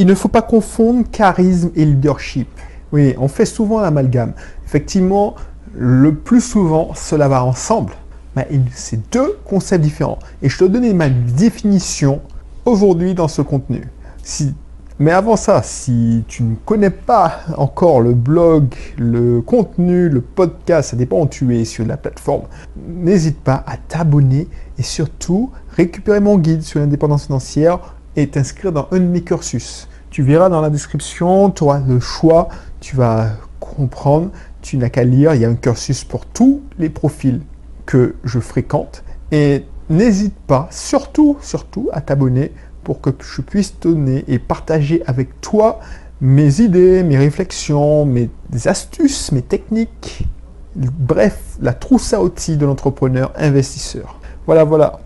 Il ne faut pas confondre charisme et leadership. Oui, on fait souvent l'amalgame. Effectivement, le plus souvent, cela va ensemble. Mais c'est deux concepts différents. Et je te donne ma définition aujourd'hui dans ce contenu. Mais avant ça, si tu ne connais pas encore le blog, le contenu, le podcast, ça dépend où tu es sur la plateforme, n'hésite pas à t'abonner et surtout récupérer mon guide sur l'indépendance financière et t'inscrire dans un de mes cursus. Tu verras dans la description, tu auras le choix, tu vas comprendre, tu n'as qu'à lire, il y a un cursus pour tous les profils que je fréquente. Et n'hésite pas, surtout, surtout, à t'abonner pour que je puisse donner et partager avec toi mes idées, mes réflexions, mes astuces, mes techniques. Bref, la trousse à outils de l'entrepreneur investisseur. Voilà, voilà.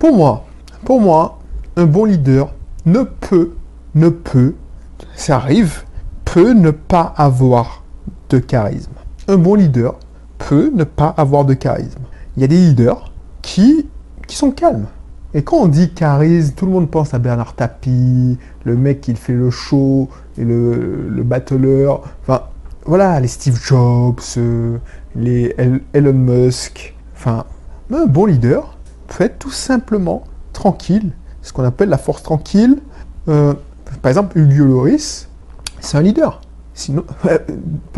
Pour moi, pour moi, un bon leader ne peut, ne peut, ça arrive, peut ne pas avoir de charisme. Un bon leader peut ne pas avoir de charisme. Il y a des leaders qui, qui sont calmes et quand on dit charisme, tout le monde pense à Bernard Tapie, le mec qui fait le show, et le, le battleur. Enfin, voilà, les Steve Jobs, euh, les Elon Musk. Enfin, un bon leader peut être tout simplement tranquille, ce qu'on appelle la force tranquille. Euh, par exemple, Hugo Loris, c'est un leader. Sinon,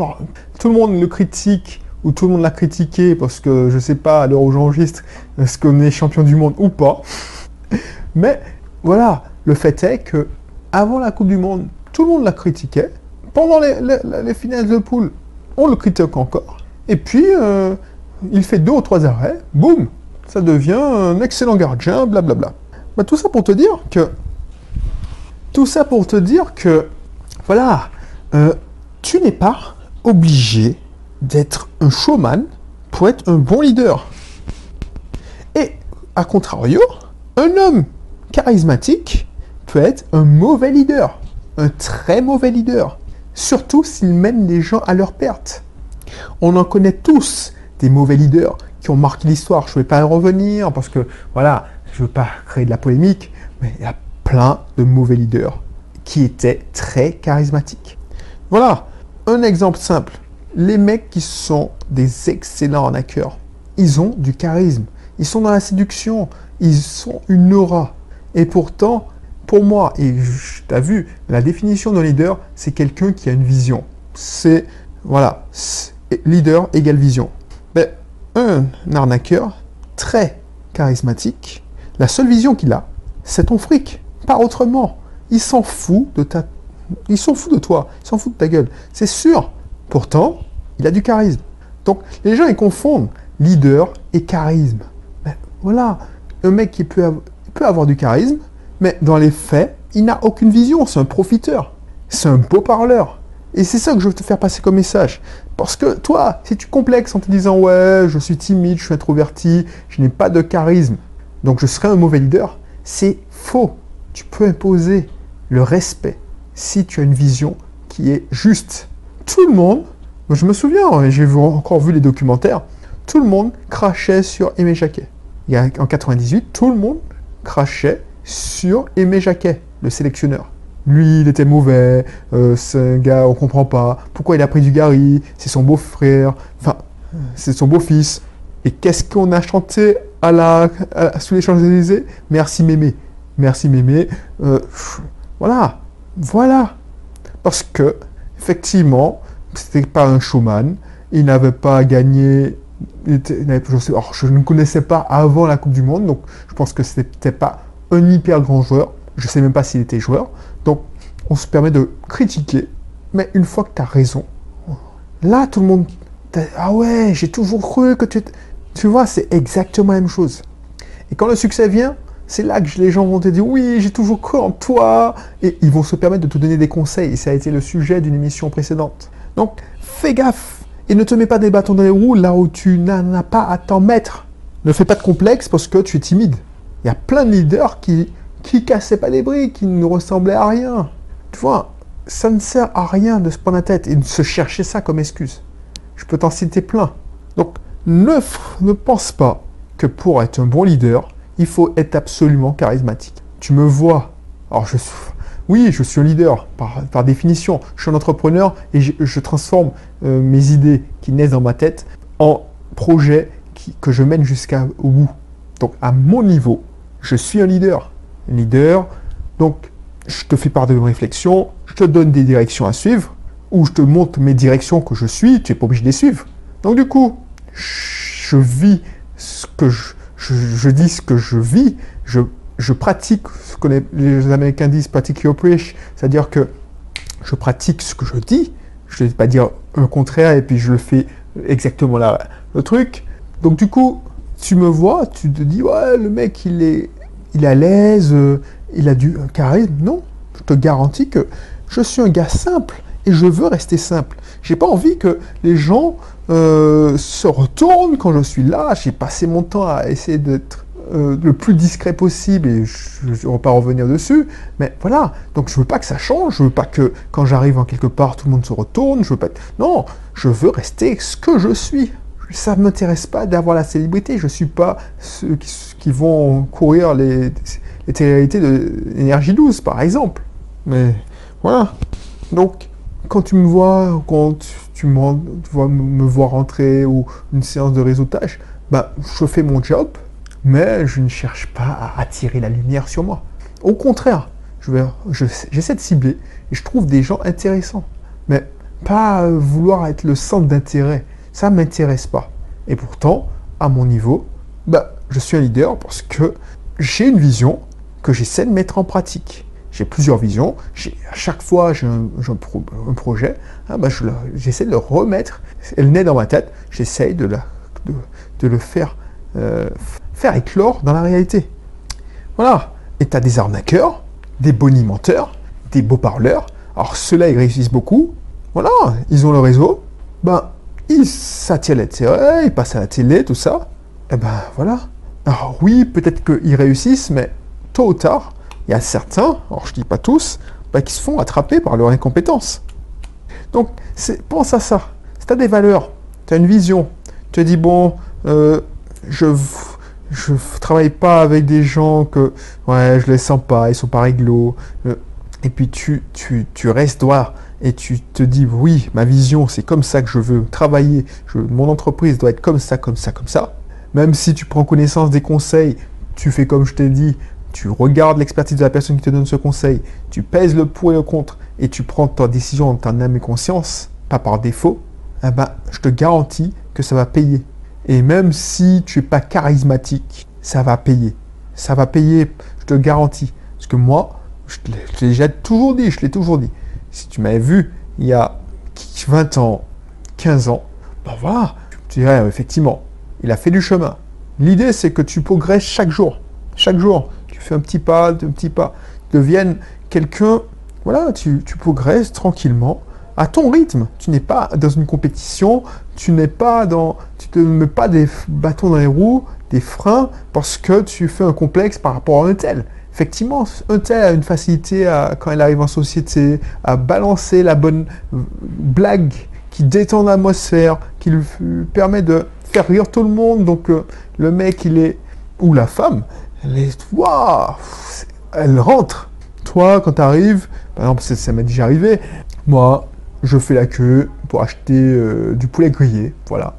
tout le monde le critique ou tout le monde l'a critiqué parce que je sais pas à l'heure où j'enregistre est-ce qu'on est champion du monde ou pas. Mais voilà, le fait est que avant la Coupe du Monde, tout le monde la critiquait. Pendant les, finales de poule, on le critique encore. Et puis, euh, il fait deux ou trois arrêts, boum, ça devient un excellent gardien, blablabla. Bah, tout ça pour te dire que. Tout ça pour te dire que. Voilà, euh, tu n'es pas obligé d'être un showman pour être un bon leader. Et, à contrario, un homme charismatique peut être un mauvais leader, un très mauvais leader, surtout s'il mène les gens à leur perte. On en connaît tous des mauvais leaders qui ont marqué l'histoire. Je ne vais pas y revenir parce que, voilà, je ne veux pas créer de la polémique, mais plein de mauvais leaders qui étaient très charismatiques. Voilà, un exemple simple les mecs qui sont des excellents arnaqueurs, ils ont du charisme, ils sont dans la séduction, ils sont une aura. Et pourtant, pour moi, et tu as vu, la définition d'un leader, c'est quelqu'un qui a une vision. C'est, voilà, leader égale vision. Ben, un arnaqueur très charismatique, la seule vision qu'il a, c'est ton fric, pas autrement. Il s'en fout de ta... Il s'en fout de toi, il s'en fout de ta gueule. C'est sûr, Pourtant, il a du charisme. Donc, les gens, ils confondent leader et charisme. Ben, voilà, un mec qui peut, peut avoir du charisme, mais dans les faits, il n'a aucune vision. C'est un profiteur. C'est un beau parleur. Et c'est ça que je veux te faire passer comme message. Parce que toi, si tu complexes en te disant ouais, je suis timide, je suis introverti, je n'ai pas de charisme, donc je serai un mauvais leader, c'est faux. Tu peux imposer le respect si tu as une vision qui est juste tout le monde, je me souviens, j'ai encore vu les documentaires, tout le monde crachait sur Aimé Jacquet. Il y a, en 98, tout le monde crachait sur Aimé Jacquet, le sélectionneur. Lui, il était mauvais, euh, un gars, on comprend pas. Pourquoi il a pris du Gary? C'est son beau-frère, enfin, c'est son beau-fils. Et qu'est-ce qu'on a chanté à la, sous les Champs-Élysées? Merci Mémé. Merci Mémé. Euh, voilà. Voilà. Parce que effectivement, c'était pas un showman. Il n'avait pas gagné. je, ne connaissais pas avant la Coupe du Monde, donc je pense que c'était pas un hyper grand joueur. Je sais même pas s'il était joueur. Donc, on se permet de critiquer. Mais une fois que tu as raison, là, tout le monde. Ah ouais, j'ai toujours cru que tu. Tu vois, c'est exactement la même chose. Et quand le succès vient, c'est là que les gens vont te dire oui, j'ai toujours cru en toi. Et ils vont se permettre de te donner des conseils. Et ça a été le sujet d'une émission précédente. Donc, fais gaffe. Et ne te mets pas des bâtons dans les roues là où tu n'en as pas à t'en mettre. Ne fais pas de complexe parce que tu es timide. Il y a plein de leaders qui qui cassaient pas les briques, qui ne ressemblaient à rien. Tu vois, ça ne sert à rien de se prendre la tête et de se chercher ça comme excuse. Je peux t'en citer plein. Donc, ne, ne pense pas que pour être un bon leader, il faut être absolument charismatique. Tu me vois, alors je oui, je suis un leader par, définition. Je suis un entrepreneur et je, transforme euh, mes idées qui naissent dans ma tête en projets que je mène jusqu'au bout. Donc à mon niveau, je suis un leader. Leader, donc je te fais part de mes réflexions, je te donne des directions à suivre, ou je te montre mes directions que je suis, tu n'es pas obligé de les suivre. Donc du coup, je vis ce que je, je dis ce que je vis, je je pratique ce que les, Américains disent pratique your preach, c'est-à-dire que je pratique ce que je dis, je ne vais pas dire le contraire et puis je le fais exactement là, le truc. Donc du coup, tu me vois, tu te dis, ouais, le mec, il est, il est à l'aise, euh, il a du charisme. Non, je te garantis que je suis un gars simple je veux rester simple. J'ai pas envie que les gens euh, se retournent quand je suis là. J'ai passé mon temps à essayer d'être euh, le plus discret possible, et je ne vais pas revenir dessus, mais voilà, donc je veux pas que ça change, je veux pas que quand j'arrive en quelque part, tout le monde se retourne, je veux pas... Non, je veux rester ce que je suis. Ça ne m'intéresse pas d'avoir la célébrité, je ne suis pas ceux qui, vont courir les, les réalités de l'énergie douce, par exemple. Mais voilà, donc quand tu me vois, quand tu, me, vois me voir rentrer ou une séance de réseautage, bah, je fais mon job, mais je ne cherche pas à attirer la lumière sur moi. Au contraire, j'essaie de cibler et je trouve des gens intéressants. Mais pas vouloir être le centre d'intérêt, ça ne m'intéresse pas. Et pourtant, à mon niveau, bah, je suis un leader parce que j'ai une vision que j'essaie de mettre en pratique. J'ai plusieurs visions, à chaque fois j'ai un, projet, hein, bah, j'essaie de le remettre, elle naît dans ma tête, j'essaie de, le faire euh, faire éclore dans la réalité. Voilà. Et tu as des arnaqueurs, des bonimenteurs, des beaux parleurs. Alors ceux-là, ils réussissent beaucoup. Voilà, ils ont le réseau. Ben, ils s'attirent l'intérêt, ils passent à la télé, tout ça. Et eh ben voilà. Alors oui, peut-être qu'ils réussissent, mais tôt ou tard, il y a certains, alors je dis pas tous, ben, qui se font attraper par leur incompétence. Donc, pense à ça. Si tu as des valeurs, tu as une vision, tu te dis, bon, euh, je je travaille pas avec des gens que ouais je les sens pas ils sont pas réglo euh, et puis tu, tu, tu restes droit et tu te dis oui ma vision c'est comme ça que je veux travailler mon entreprise doit être comme ça comme ça comme ça même si tu prends connaissance des conseils tu fais comme je t'ai dit tu regardes l'expertise de la personne qui te donne ce conseil tu pèses le pour et le contre et tu prends ta décision en ta âme et conscience pas par défaut eh ben, je te garantis que ça va payer et même si tu n'es pas charismatique, ça va payer. Ça va payer, je te garantis. Parce que moi, je l'ai déjà toujours dit, je l'ai toujours dit. Si tu m'avais vu il y a 20 ans, 15 ans, ben voilà, tu dirais effectivement, il a fait du chemin. L'idée, c'est que tu progresses chaque jour. Chaque jour, tu fais un petit pas, un petit pas, deviennes quelqu'un, voilà, tu, tu progresses tranquillement à ton rythme. Tu n'es pas dans une compétition, tu n'es pas dans, tu te mets pas des bâtons dans les roues, des freins parce que tu fais un complexe par rapport à un tel. Effectivement, un tel a une facilité à, quand il arrive en société à balancer la bonne blague qui détend l'atmosphère, qui lui permet de faire rire tout le monde. Donc euh, le mec, il est ou la femme, elle est waouh, elle rentre. Toi, quand tu arrives, par exemple, ça m'est déjà arrivé. Moi, je fais la queue pour acheter euh, du poulet grillé, voilà.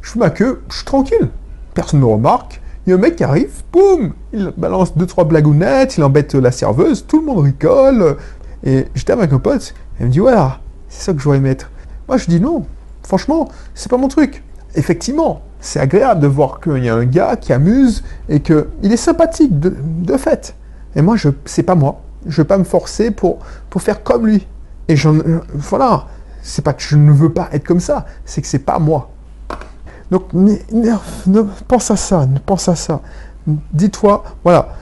Je fais ma queue, je suis tranquille. Personne ne remarque. Il y a un mec qui arrive, boum, il balance deux trois blagounettes, il embête la serveuse, tout le monde rigole. Et j'étais avec un pote, il me dit voilà, c'est ça que je voudrais mettre. Moi je dis non, franchement, c'est pas mon truc. Effectivement, c'est agréable de voir qu'il y a un gars qui amuse et qu'il est sympathique de, de fait. Et moi, je, c'est pas moi. Je vais pas me forcer pour, pour faire comme lui. Et j'en, voilà, c'est pas que je ne veux pas être comme ça, c'est que c'est pas moi. Donc, ne, pense à ça, ne pense à ça. Dis-toi, voilà,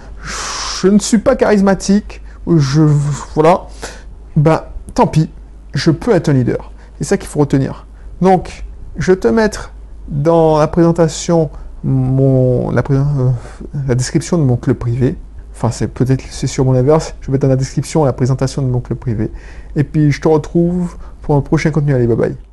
je ne suis pas charismatique, je, voilà, ben, tant pis, je peux être un leader. C'est ça qu'il faut retenir. Donc, je vais te mettre dans la présentation mon, la, euh, la description de mon club privé. Enfin, c'est peut-être c'est sur mon inverse. Je vais dans la description la présentation de mon club privé. Et puis, je te retrouve pour un prochain contenu. Allez, bye bye.